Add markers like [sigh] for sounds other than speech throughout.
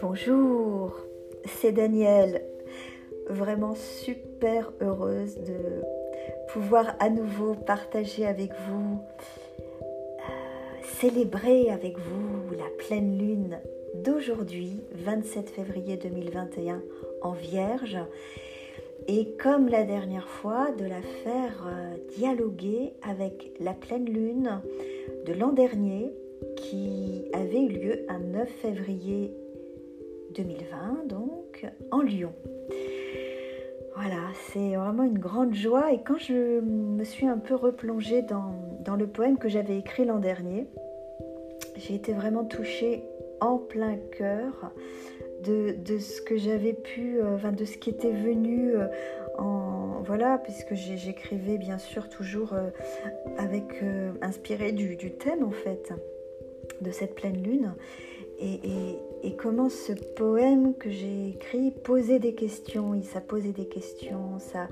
Bonjour, c'est Danielle. Vraiment super heureuse de pouvoir à nouveau partager avec vous, euh, célébrer avec vous la pleine lune d'aujourd'hui, 27 février 2021 en Vierge. Et comme la dernière fois, de la faire euh, dialoguer avec la pleine lune de l'an dernier qui avait eu lieu un 9 février 2020, donc en Lyon. Voilà, c'est vraiment une grande joie. Et quand je me suis un peu replongée dans, dans le poème que j'avais écrit l'an dernier, j'ai été vraiment touchée en plein cœur de, ce que j'avais pu, euh, de ce qui était venu euh, en. Voilà, puisque j'écrivais bien sûr toujours euh, avec inspiré du, thème en fait de cette pleine lune. Et, comment ce poème que j'ai écrit posait des questions, ça posait des questions, ça,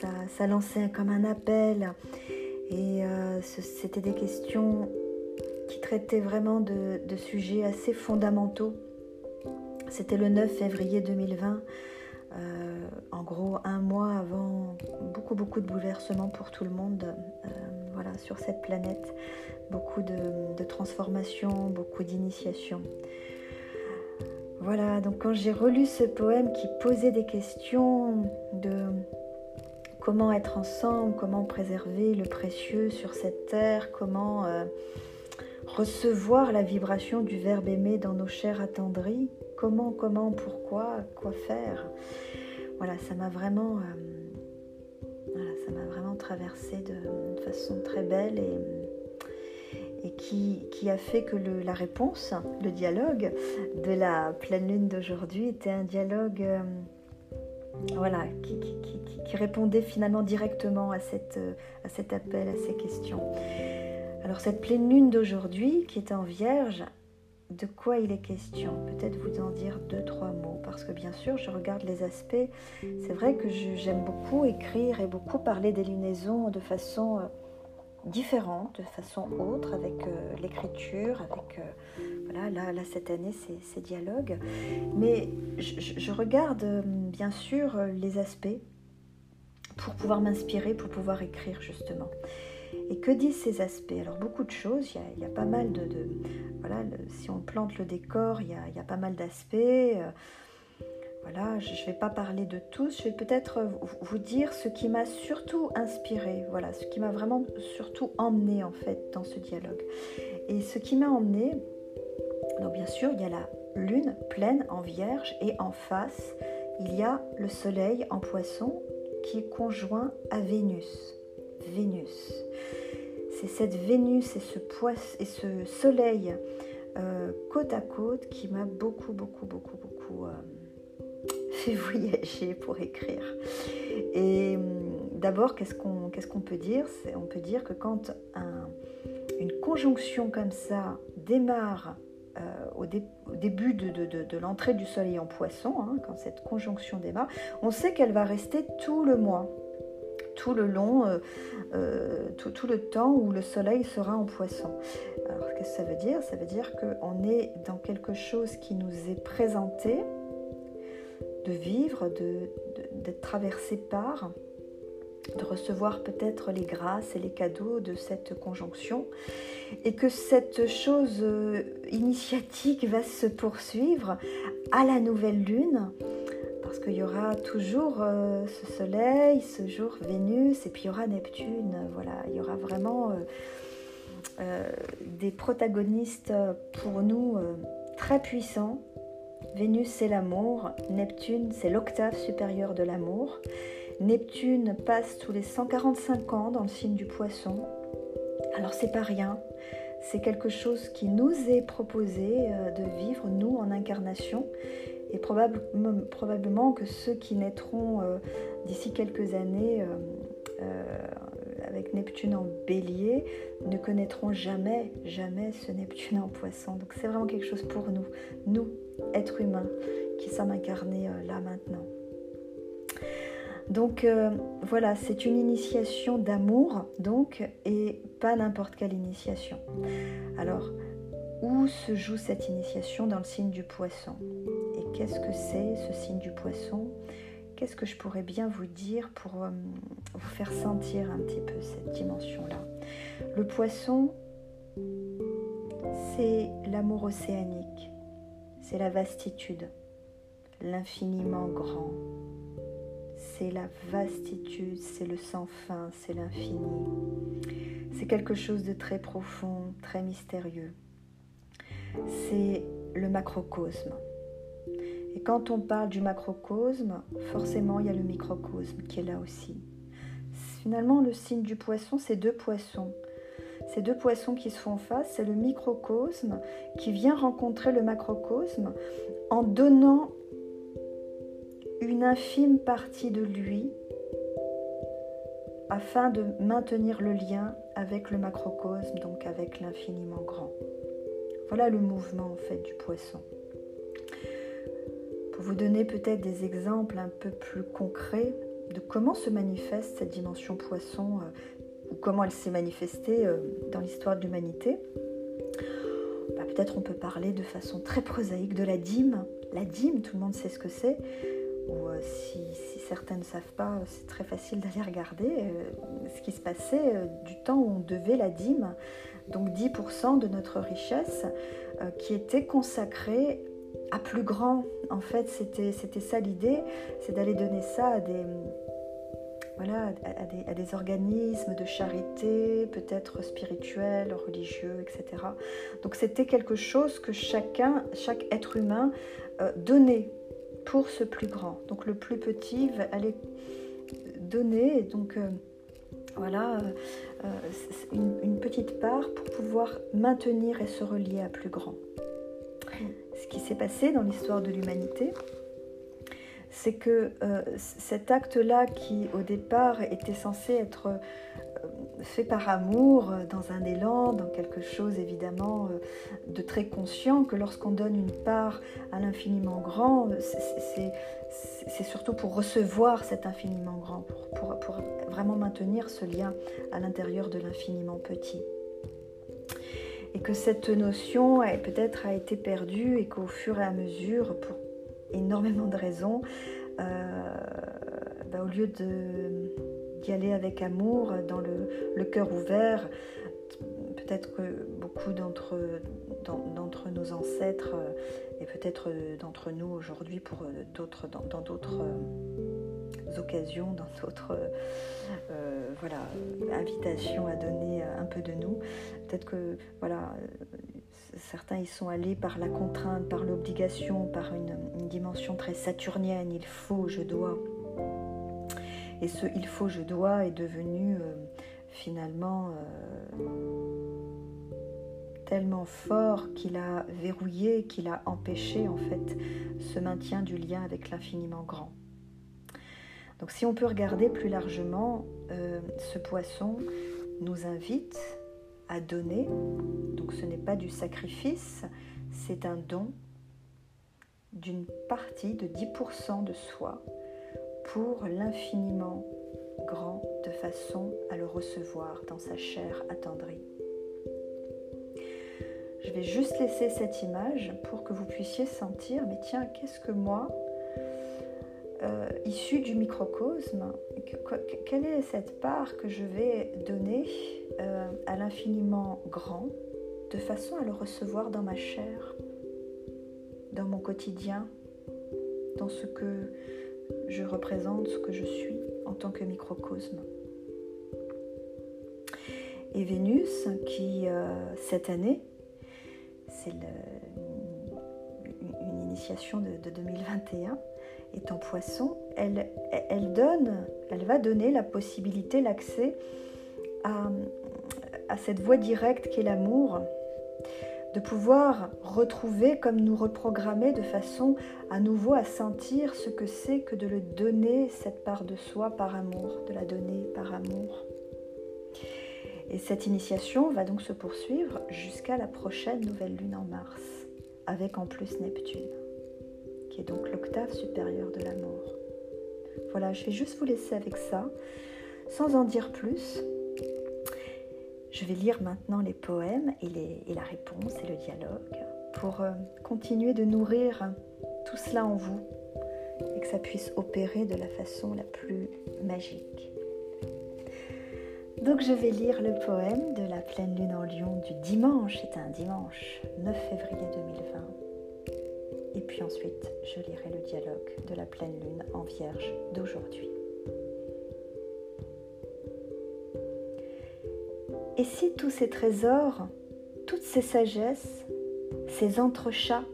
ça, ça lançait comme un appel. Et c'était des questions qui traitaient vraiment de sujets assez fondamentaux. C'était le 9 février 2020. Euh, en gros, un mois avant beaucoup, beaucoup de bouleversements pour tout le monde euh, voilà, sur cette planète beaucoup de, transformations, beaucoup d'initiations. Voilà, donc quand j'ai relu ce poème qui posait des questions de comment être ensemble, comment préserver le précieux sur cette terre, comment euh, recevoir la vibration du Verbe aimé dans nos chairs attendries, comment, comment, pourquoi, quoi faire. Voilà, ça m'a vraiment, euh, ça m'a vraiment traversé de, façon très belle et qui, a fait que la réponse, le dialogue de la pleine lune d'aujourd'hui était un dialogue euh, voilà, qui, répondait finalement directement à, à cet appel, à ces questions. Alors cette pleine lune d'aujourd'hui qui est en vierge, de quoi il est question Peut-être vous en dire deux, trois mots, parce que bien sûr, je regarde les aspects. C'est vrai que j'aime beaucoup écrire et beaucoup parler des lunaisons de façon... Euh, différente, de façon autre, avec euh, l'écriture, avec euh, voilà, là, là, cette année ces dialogues. Mais je, regarde bien sûr les aspects pour pouvoir m'inspirer, pour pouvoir écrire justement. Et que disent ces aspects? Alors beaucoup de choses, il y a, pas mal de voilà, si on plante le décor, il y a, pas mal d'aspects. Voilà, je ne vais pas parler de tous, je vais peut-être vous dire ce qui m'a surtout inspiré, voilà, ce qui m'a vraiment surtout emmené en fait dans ce dialogue. Et ce qui m'a emmené, donc bien sûr, il y a la lune pleine en vierge et en face, il y a le soleil en poisson qui est conjoint à Vénus. Vénus. C'est cette Vénus et ce, poisson, et ce soleil euh, côte à côte qui m'a beaucoup, beaucoup, beaucoup, beaucoup... Euh, [laughs] voyager pour écrire. Et hum, d'abord, qu'est-ce qu'on peut dire? On peut dire que quand un, une conjonction comme ça démarre euh, au, début de, l'entrée du soleil en poisson, hein, quand cette conjonction démarre, on sait qu'elle va rester tout le mois, tout le long, euh, euh, tout, le temps où le soleil sera en poisson. Alors qu'est-ce que ça veut dire? Ça veut dire qu'on est dans quelque chose qui nous est présenté, de vivre, d'être traversé par, de recevoir peut-être les grâces et les cadeaux de cette conjonction, et que cette chose euh, initiatique va se poursuivre à la nouvelle lune, parce qu'il y aura toujours euh, ce soleil, ce jour Vénus, et puis il y aura Neptune, voilà, il y aura vraiment euh, des protagonistes pour nous très puissants Vénus, c'est l'amour. Neptune, c'est l'octave supérieure de l'amour. Neptune passe tous les 145 ans dans le signe du poisson. Alors c'est pas rien, c'est quelque chose qui nous est proposé euh, de vivre, nous, en incarnation. Et probablement que ceux qui naîtront euh, d'ici quelques années euh, avec Neptune en bélier ne connaîtront jamais, jamais ce Neptune en poisson. Donc c'est vraiment quelque chose pour nous, nous, êtres humains, qui sommes incarnés euh, là maintenant. Donc euh, voilà, c'est une initiation d'amour, donc, et pas n'importe quelle initiation. Alors, où se joue cette initiation dans le signe du poisson? Qu'est-ce que c'est ce signe du poisson? Qu'est-ce que je pourrais bien vous dire pour euh, vous faire sentir un petit peu cette dimension-là? Le poisson, c'est l'amour océanique, c'est la vastitude, l'infiniment grand, c'est la vastitude, c'est le sans fin, c'est l'infini. C'est quelque chose de très profond, très mystérieux. C'est le macrocosme. Et quand on parle du macrocosme, forcément il y a le microcosme qui est là aussi. Finalement, le signe du poisson, c'est deux poissons. Ces deux poissons qui se font face, c'est le microcosme qui vient rencontrer le macrocosme en donnant une infime partie de lui afin de maintenir le lien avec le macrocosme, donc avec l'infiniment grand. Voilà le mouvement en fait du poisson. Vous donner peut-être des exemples un peu plus concrets de comment se manifeste cette dimension poisson euh, ou comment elle s'est manifestée euh, dans l'histoire de l'humanité, bah, peut-être on peut parler de façon très prosaïque de la dîme. La dîme, tout le monde sait ce que c'est. Ou euh, si, certains ne savent pas, c'est très facile d'aller regarder ce qui se passait du temps où on devait la dîme, donc 10% de notre richesse qui était consacrée à plus grand. En fait, c'était ça l'idée, c'est d'aller donner ça à des, voilà, à des, à des, organismes de charité, peut-être spirituels, religieux, etc. Donc c'était quelque chose que chacun, chaque être humain donnait pour ce plus grand. Donc le plus petit va aller donner, donc euh, voilà, euh, une, petite part pour pouvoir maintenir et se relier à plus grand. Ce qui s'est passé dans l'histoire de l'humanité, c'est que euh, cet acte-là, qui au départ était censé être fait par amour, euh, dans un élan, dans quelque chose évidemment euh, de très conscient, que lorsqu'on donne une part à l'infiniment grand, euh, c'est surtout pour recevoir cet infiniment grand, pour, vraiment maintenir ce lien à l'intérieur de l'infiniment petit. Et que cette notion peut-être a été perdue et qu'au fur et à mesure, pour énormément de raisons, bah, au lieu d'y aller avec amour, dans le, cœur ouvert. Peut-être que beaucoup d'entre, nos ancêtres euh, et peut-être d'entre nous aujourd'hui pour euh, d'autres, dans, d'autres euh, occasions, dans d'autres voilà, invitations à donner un peu de nous. Peut-être que voilà, certains y sont allés par la contrainte, par l'obligation, par une, dimension très saturnienne. Il faut, je dois. Et ce il faut, je dois est devenu euh, finalement euh, tellement fort qu'il a verrouillé, qu'il a empêché en fait ce maintien du lien avec l'infiniment grand. Donc si on peut regarder plus largement, euh, ce poisson nous invite à donner. Donc ce n'est pas du sacrifice, c'est un don d'une partie de 10% de soi pour l'infiniment grand de façon à le recevoir dans sa chair attendrie. Je vais juste laisser cette image pour que vous puissiez sentir, mais tiens, qu'est-ce que moi, euh, issu du microcosme, quelle est cette part que je vais donner euh, à l'infiniment grand de façon à le recevoir dans ma chair, dans mon quotidien, dans ce que je représente ce que je suis en tant que microcosme? Et Vénus, qui euh, cette année, c'est une initiation de, 2021, est en poisson, elle, va donner la possibilité, l'accès à, à cette voie directe qu'est l'amour, de pouvoir retrouver comme nous reprogrammer de façon à nouveau à sentir ce que c'est que de le donner, cette part de soi par amour, de la donner par amour. Et cette initiation va donc se poursuivre jusqu'à la prochaine nouvelle lune en mars, avec en plus Neptune, qui est donc l'octave supérieure de l'amour. Voilà, je vais juste vous laisser avec ça, sans en dire plus. Je vais lire maintenant les poèmes et, la réponse et le dialogue pour euh, continuer de nourrir tout cela en vous et que ça puisse opérer de la façon la plus magique. Donc je vais lire le poème de la pleine lune en lion du dimanche, c'est un dimanche 9 février 2020. Et puis ensuite, je lirai le dialogue de la pleine lune en vierge d'aujourd'hui. Et si tous ces trésors, toutes ces sagesses, ces entrechats,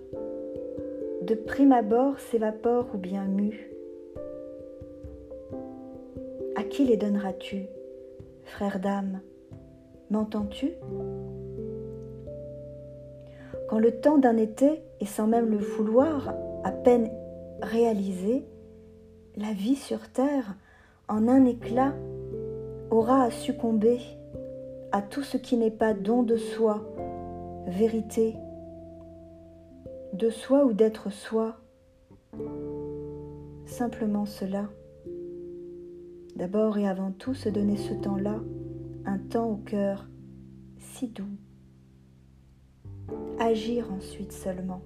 de prime abord s'évaporent ou bien muent À qui les donneras-tu, frère d'âme? M'entends-tu? Quand le temps d'un été, et sans même le vouloir, à peine réalisé, la vie sur terre, en un éclat, aura à succomber à tout ce qui n'est pas don de soi, vérité, de soi ou d'être soi. Simplement cela. D'abord et avant tout se donner ce temps-là, un temps au cœur si doux. Agir ensuite seulement.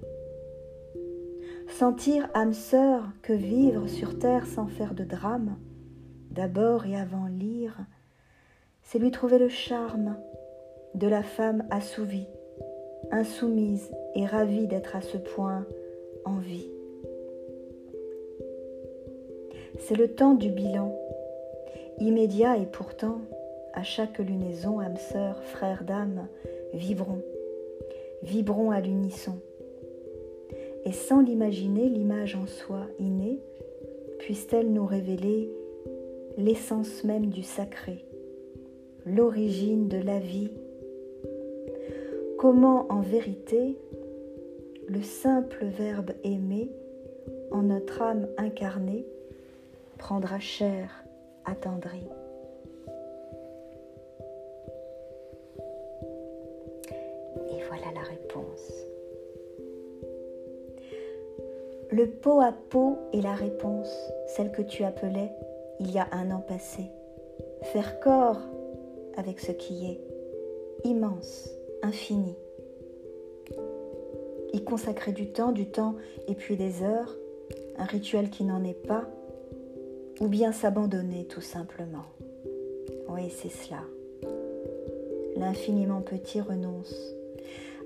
Sentir, âme sœur, que vivre sur terre sans faire de drame, d'abord et avant lire, c'est lui trouver le charme de la femme assouvie, insoumise et ravie d'être à ce point en vie. C'est le temps du bilan, immédiat et pourtant, à chaque lunaison, âme sœur, frère d'âme, vibrons, vibrons à l'unisson. Et sans l'imaginer, l'image en soi innée, puisse-t-elle nous révéler l'essence même du sacré, l'origine de la vie? Comment en vérité le simple verbe aimer en notre âme incarnée prendra chair attendrie? Le pot à pot est la réponse, celle que tu appelais il y a un an passé. Faire corps avec ce qui est, immense, infini. Y consacrer du temps, du temps et puis des heures, un rituel qui n'en est pas, ou bien s'abandonner tout simplement. Oui, c'est cela. L'infiniment petit renonce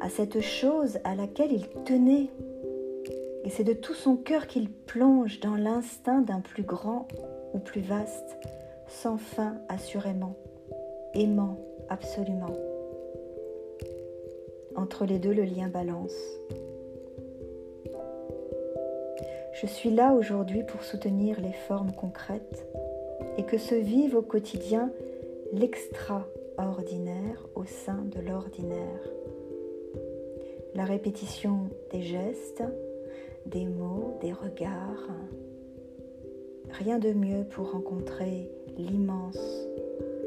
à cette chose à laquelle il tenait. Et c'est de tout son cœur qu'il plonge dans l'instinct d'un plus grand ou plus vaste, sans fin assurément aimant absolument. Entre les deux, le lien balance. Je suis là aujourd'hui pour soutenir les formes concrètes et que se vive au quotidien l'extraordinaire au sein de l'ordinaire. La répétition des gestes, des mots, des regards. Rien de mieux pour rencontrer l'immense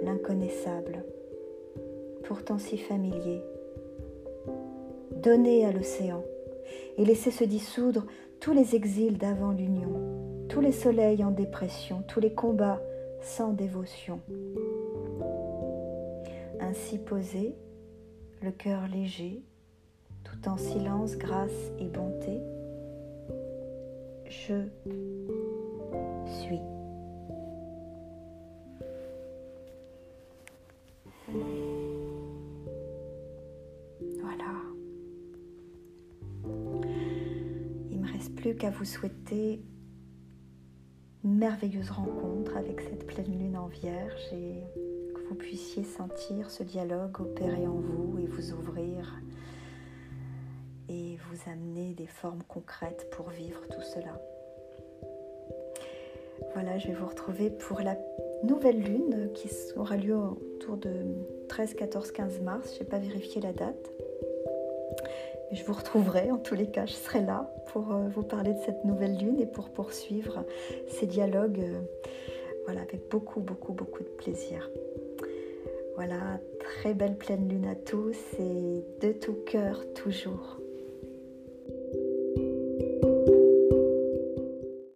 l'inconnaissable, pourtant si familier. Donner à l'océan et laisser se dissoudre tous les exils d'avant l'union, tous les soleils en dépression, tous les combats sans dévotion. Ainsi posé, le cœur léger, tout en silence, grâce et bonté, je suis. plus qu'à vous souhaiter une merveilleuse rencontre avec cette pleine lune en vierge et que vous puissiez sentir ce dialogue opérer en vous et vous ouvrir et vous amener des formes concrètes pour vivre tout cela. Voilà, je vais vous retrouver pour la nouvelle lune qui aura lieu autour de 13, 14, 15 mars. Je n'ai pas vérifié la date je vous retrouverai, en tous les cas, je serai là pour euh, vous parler de cette nouvelle lune et pour poursuivre ces dialogues euh, voilà, avec beaucoup, beaucoup, beaucoup de plaisir. Voilà, très belle pleine lune à tous et de tout cœur toujours.